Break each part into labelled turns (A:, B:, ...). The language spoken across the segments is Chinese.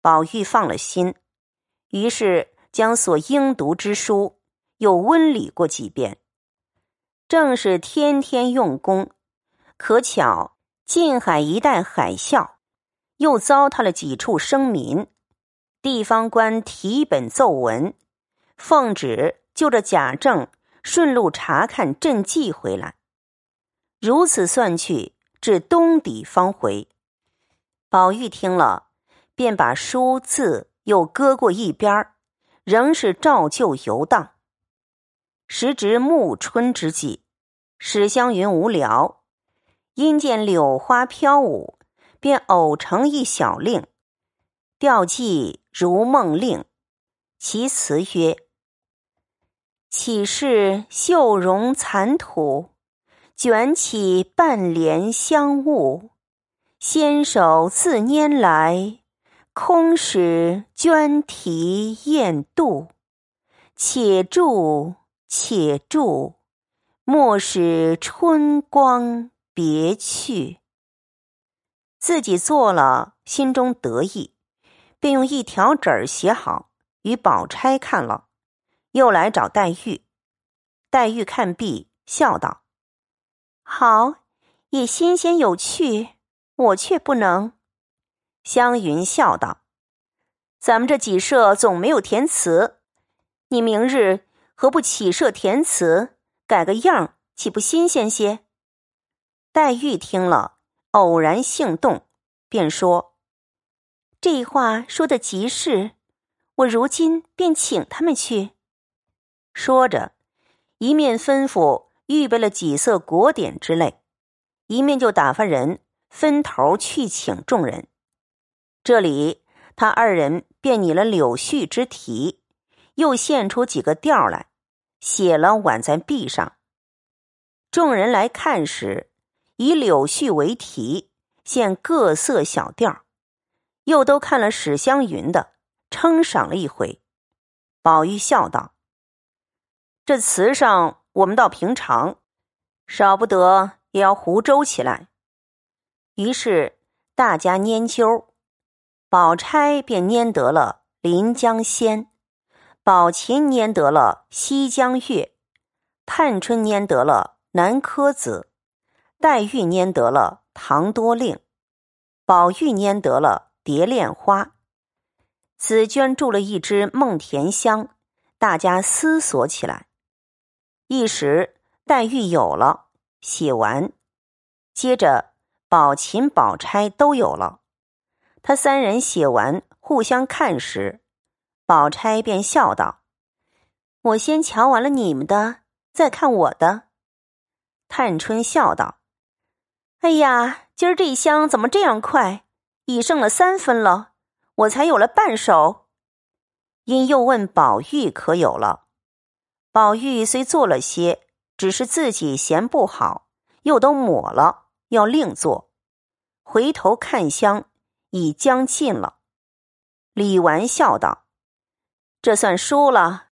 A: 宝玉放了心，于是将所应读之书又温理过几遍。正是天天用功，可巧近海一带海啸，又糟蹋了几处生民。地方官提本奏文，奉旨就着贾政顺路查看赈济回来。如此算去，至冬底方回。宝玉听了，便把书字又搁过一边仍是照旧游荡。时值暮春之际。史湘云无聊，因见柳花飘舞，便偶成一小令，调寄《如梦令》，其词曰：“岂是绣容残土，卷起半帘香雾，纤手自拈来，空使捐题雁度。且住，且住。”莫使春光别去。自己做了，心中得意，便用一条纸儿写好，与宝钗看了，又来找黛玉。黛玉看毕，笑道：“好，也新鲜有趣，我却不能。”湘云笑道：“咱们这几社总没有填词，你明日何不起社填词？”改个样岂不新鲜些？黛玉听了，偶然兴动，便说：“这话说的极是，我如今便请他们去。”说着，一面吩咐预备了几色果点之类，一面就打发人分头去请众人。这里他二人便拟了柳絮之题，又现出几个调来。写了挽在壁上。众人来看时，以柳絮为题，现各色小调又都看了史湘云的，称赏了一回。宝玉笑道：“这词上我们倒平常，少不得也要胡诌起来。”于是大家拈阄，宝钗便拈得了《临江仙》。宝琴拈得了《西江月》，探春拈得了《南柯子》，黛玉拈得了《唐多令》，宝玉拈得了《蝶恋花》，紫娟住了一支《梦甜香》，大家思索起来。一时黛玉有了，写完，接着宝琴、宝钗都有了。他三人写完，互相看时。宝钗便笑道：“我先瞧完了你们的，再看我的。”探春笑道：“哎呀，今儿这香怎么这样快？已剩了三分了，我才有了半首。”因又问宝玉可有了。宝玉虽做了些，只是自己嫌不好，又都抹了，要另做。回头看香，已将尽了。李纨笑道。这算输了，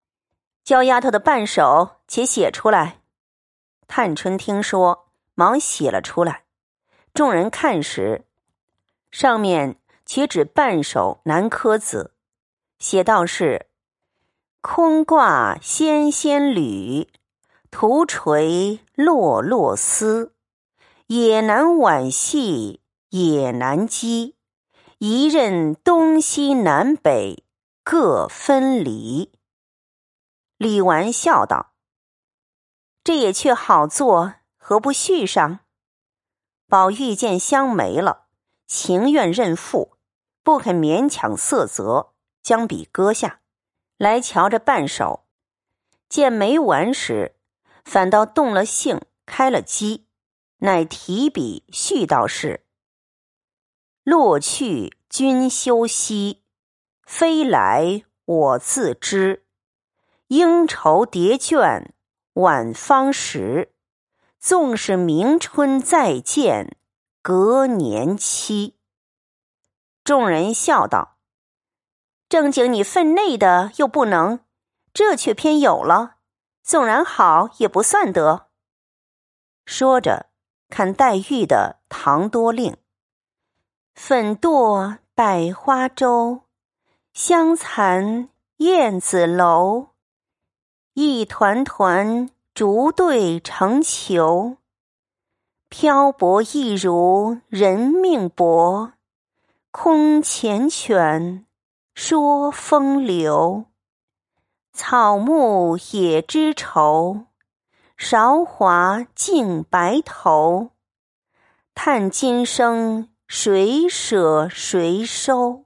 A: 焦丫头的半首，且写出来。探春听说，忙写了出来。众人看时，上面且只半首《南柯子》，写道是：“空挂纤纤缕，徒垂落落丝。也难挽系，也难系，一任东西南北。”各分离。李纨笑道：“这也却好做，何不续上？”宝玉见香没了，情愿认负，不肯勉强色泽，将笔搁下，来瞧着半首。见没完时，反倒动了兴，开了机，乃提笔续道是：“落去君休息。”飞来我自知，应愁叠卷晚方时。纵是明春再见，隔年期。众人笑道：“正经你分内的又不能，这却偏有了。纵然好，也不算得。”说着，看黛玉的《唐多令》：“粉堕百花洲。”香残燕子楼，一团团竹对成球。漂泊亦如人命薄，空缱绻说风流。草木也知愁，韶华尽白头。叹今生谁舍谁收？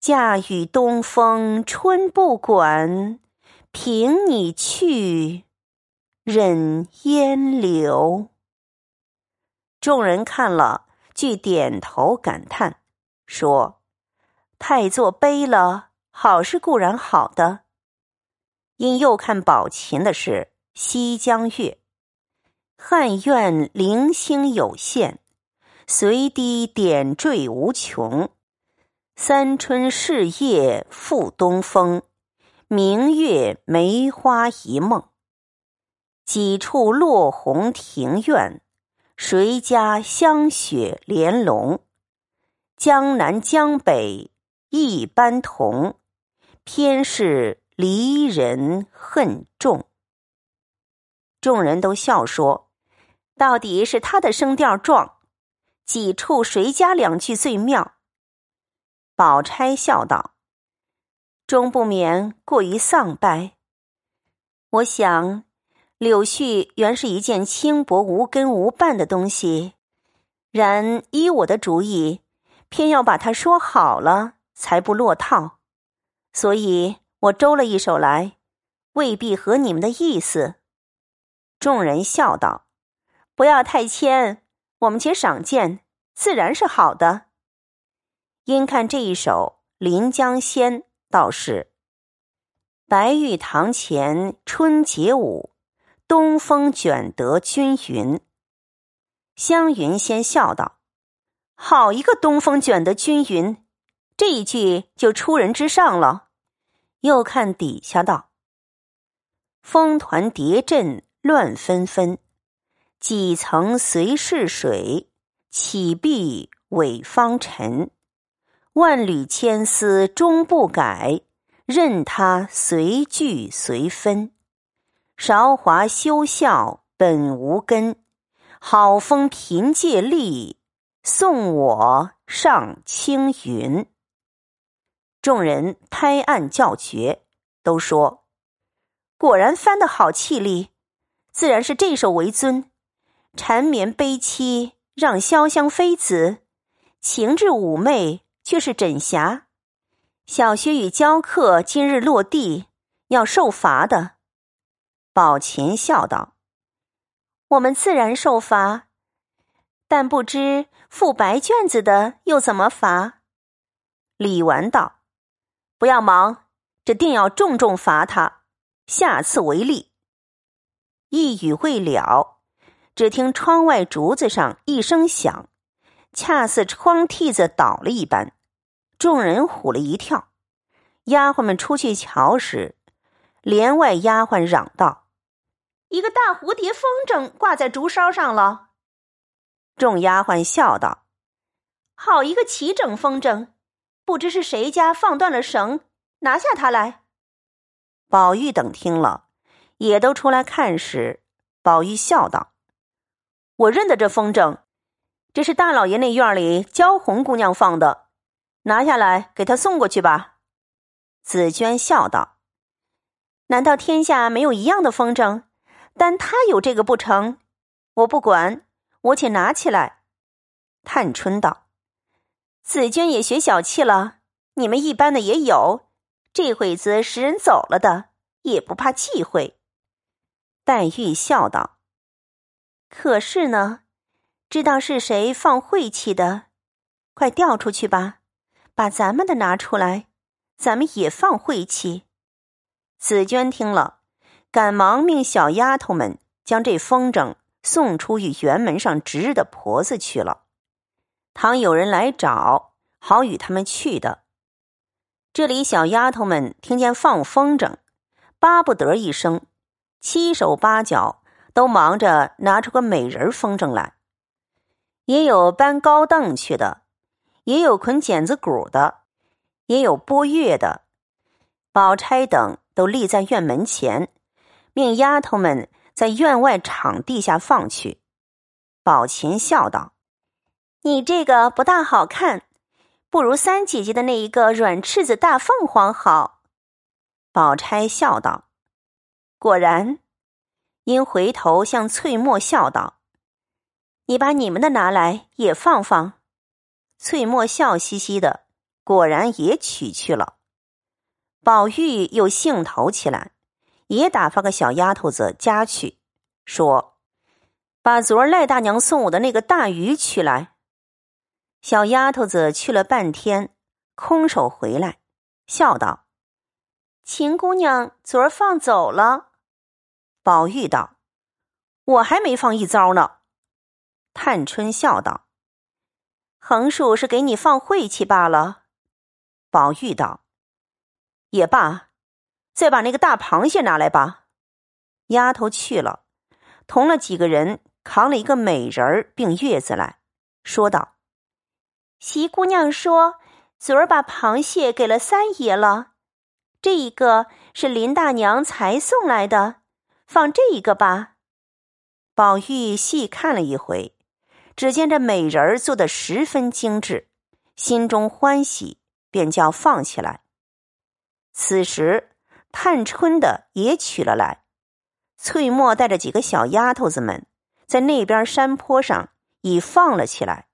A: 嫁与东风春不管，凭你去，忍烟流。众人看了，俱点头感叹，说：“太作悲了。好是固然好的。”因又看宝琴的是《西江月》，汉苑零星有限，随滴点缀无穷。三春事业复东风，明月梅花一梦。几处落红庭院，谁家香雪莲笼？江南江北一般同，偏是。离人恨重，众人都笑说：“到底是他的声调壮，几处谁家两句最妙？”宝钗笑道：“终不免过于丧败。我想，柳絮原是一件轻薄无根无伴的东西，然依我的主意，偏要把它说好了，才不落套，所以。”我周了一手来，未必合你们的意思。众人笑道：“不要太谦，我们且赏鉴，自然是好的。”因看这一首《临江仙》，道是：“白玉堂前春节舞，东风卷得均匀。”湘云先笑道：“好一个东风卷得均匀！这一句就出人之上了。”又看底下道：“风团叠阵乱纷纷，几层随逝水，起碧尾方沉。万缕千丝终不改，任他随聚随分。韶华休笑本无根，好风凭借力，送我上青云。”众人拍案叫绝，都说：“果然翻得好气力，自然是这首为尊。缠绵悲凄让潇湘妃子，情致妩媚却是枕霞。小薛与娇客今日落地，要受罚的。”宝琴笑道：“我们自然受罚，但不知付白卷子的又怎么罚？”李纨道。不要忙，这定要重重罚他，下次为例。一语未了，只听窗外竹子上一声响，恰似窗屉子倒了一般，众人唬了一跳。丫鬟们出去瞧时，帘外丫鬟嚷道：“一个大蝴蝶风筝挂在竹梢上了。”众丫鬟笑道：“好一个齐整风筝！”不知是谁家放断了绳，拿下它来。宝玉等听了，也都出来看时，宝玉笑道：“我认得这风筝，这是大老爷那院里娇红姑娘放的，拿下来给她送过去吧。”紫娟笑道：“难道天下没有一样的风筝？但他有这个不成？我不管，我且拿起来。”探春道。紫娟也学小气了，你们一般的也有，这会子使人走了的，也不怕忌讳。黛玉笑道：“可是呢，知道是谁放晦气的，快调出去吧，把咱们的拿出来，咱们也放晦气。”紫娟听了，赶忙命小丫头们将这风筝送出与园门上值日的婆子去了。倘有人来找，好与他们去的。这里小丫头们听见放风筝，巴不得一声，七手八脚都忙着拿出个美人风筝来。也有搬高凳去的，也有捆剪子骨的，也有拨月的。宝钗等都立在院门前，命丫头们在院外场地下放去。宝琴笑道：“你这个不大好看，不如三姐姐的那一个软翅子大凤凰好。”宝钗笑道：“果然。”因回头向翠墨笑道：“你把你们的拿来也放放。”翠墨笑嘻嘻的，果然也取去了。宝玉又兴头起来，也打发个小丫头子家去，说：“把昨儿赖大娘送我的那个大鱼取来。”小丫头子去了半天，空手回来，笑道：“秦姑娘昨儿放走了。”宝玉道：“我还没放一遭呢。”探春笑道：“横竖是给你放晦气罢了。”宝玉道：“也罢，再把那个大螃蟹拿来吧。”丫头去了，同了几个人扛了一个美人儿并月子来说道：“席姑娘说，昨儿把螃蟹给了三爷了，这一个是林大娘才送来的。”放这一个吧。宝玉细看了一回，只见这美人儿做的十分精致，心中欢喜，便叫放起来。此时，探春的也取了来，翠墨带着几个小丫头子们在那边山坡上已放了起来。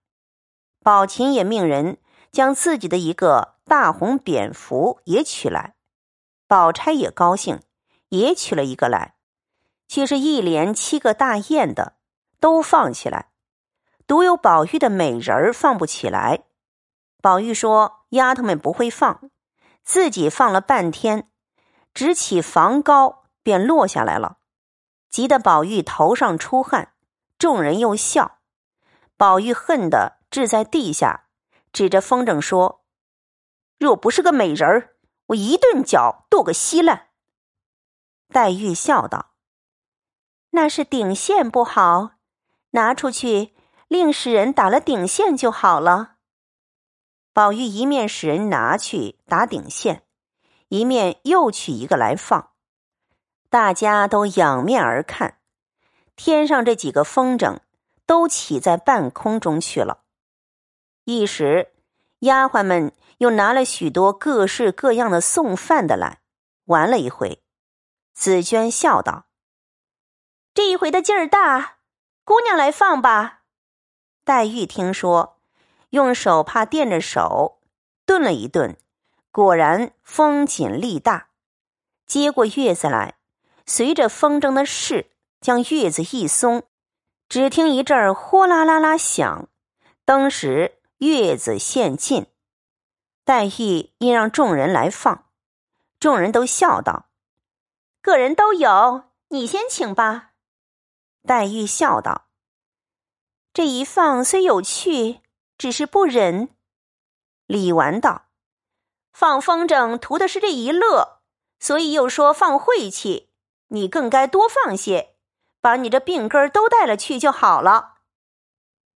A: 宝琴也命人将自己的一个大红蝙蝠也取来，宝钗也高兴，也取了一个来。却是一连七个大雁的都放起来，独有宝玉的美人儿放不起来。宝玉说：“丫头们不会放，自己放了半天，直起房高便落下来了，急得宝玉头上出汗。众人又笑，宝玉恨得掷在地下，指着风筝说：‘若不是个美人儿，我一顿脚剁个稀烂。’”黛玉笑道。那是顶线不好，拿出去，另使人打了顶线就好了。宝玉一面使人拿去打顶线，一面又取一个来放，大家都仰面而看，天上这几个风筝都起在半空中去了。一时，丫鬟们又拿了许多各式各样的送饭的来，玩了一回。紫娟笑道。这一回的劲儿大，姑娘来放吧。黛玉听说，用手帕垫着手，顿了一顿，果然风紧力大，接过月子来，随着风筝的势，将月子一松，只听一阵儿呼啦啦啦响，当时月子现尽。黛玉因让众人来放，众人都笑道：“个人都有，你先请吧。”黛玉笑道：“这一放虽有趣，只是不忍。”李纨道：“放风筝图的是这一乐，所以又说放晦气。你更该多放些，把你这病根都带了去就好了。”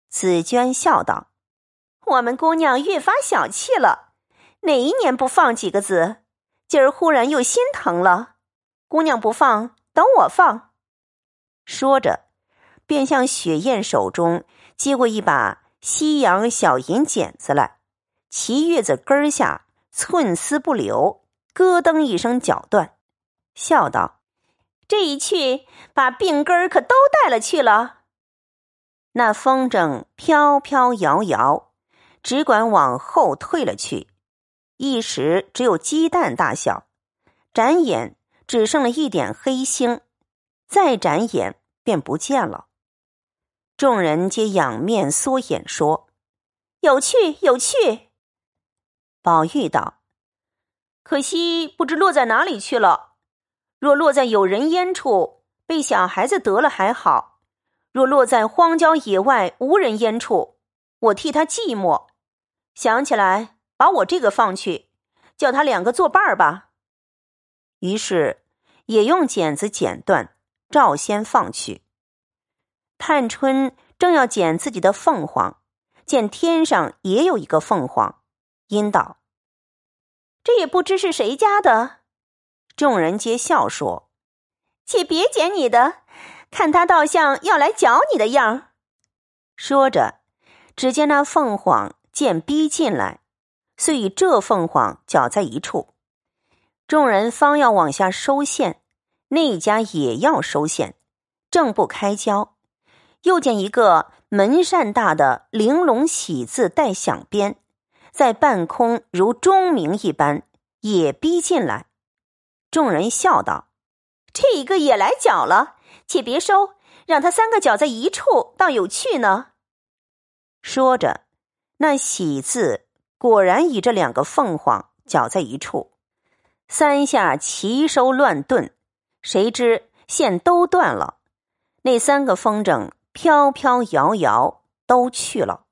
A: 紫娟笑道：“我们姑娘越发小气了，哪一年不放几个子？今儿忽然又心疼了。姑娘不放，等我放。”说着，便向雪雁手中接过一把西洋小银剪子来，齐月子根下寸丝不留，咯噔一声绞断，笑道：“这一去，把病根可都带了去了。”那风筝飘飘摇摇，只管往后退了去，一时只有鸡蛋大小，眨眼只剩了一点黑星。再眨眼，便不见了。众人皆仰面缩眼说：“有趣，有趣。”宝玉道：“可惜不知落在哪里去了。若落在有人烟处，被小孩子得了还好；若落在荒郊野外无人烟处，我替他寂寞。想起来，把我这个放去，叫他两个作伴儿吧。”于是也用剪子剪断。照先放去。探春正要捡自己的凤凰，见天上也有一个凤凰，因道：“这也不知是谁家的。”众人皆笑说：“且别捡你的，看他倒像要来搅你的样儿。”说着，只见那凤凰见逼进来，遂与这凤凰搅在一处。众人方要往下收线，那家也要收线，正不开交，又见一个门扇大的玲珑喜字带响鞭，在半空如钟鸣一般，也逼进来。众人笑道：“这一个也来搅了，且别收，让他三个搅在一处，倒有趣呢。”说着，那喜字果然与这两个凤凰搅在一处，三下齐收乱顿，谁知线都断了，那三个风筝飘飘摇摇都去了。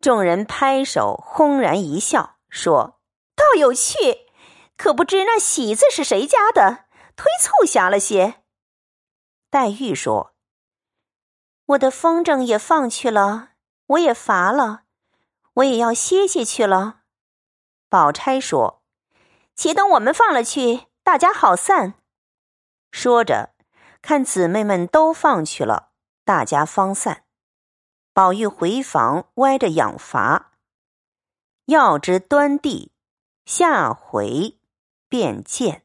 A: 众人拍手轰然一笑，说：“倒有趣，可不知那喜字是谁家的，忒促狭了些。”黛玉说：“我的风筝也放去了。”我也乏了，我也要歇歇去了。宝钗说：“且等我们放了去，大家好散。”说着，看姊妹们都放去了，大家方散。宝玉回房歪着养乏。要知端地，下回便见。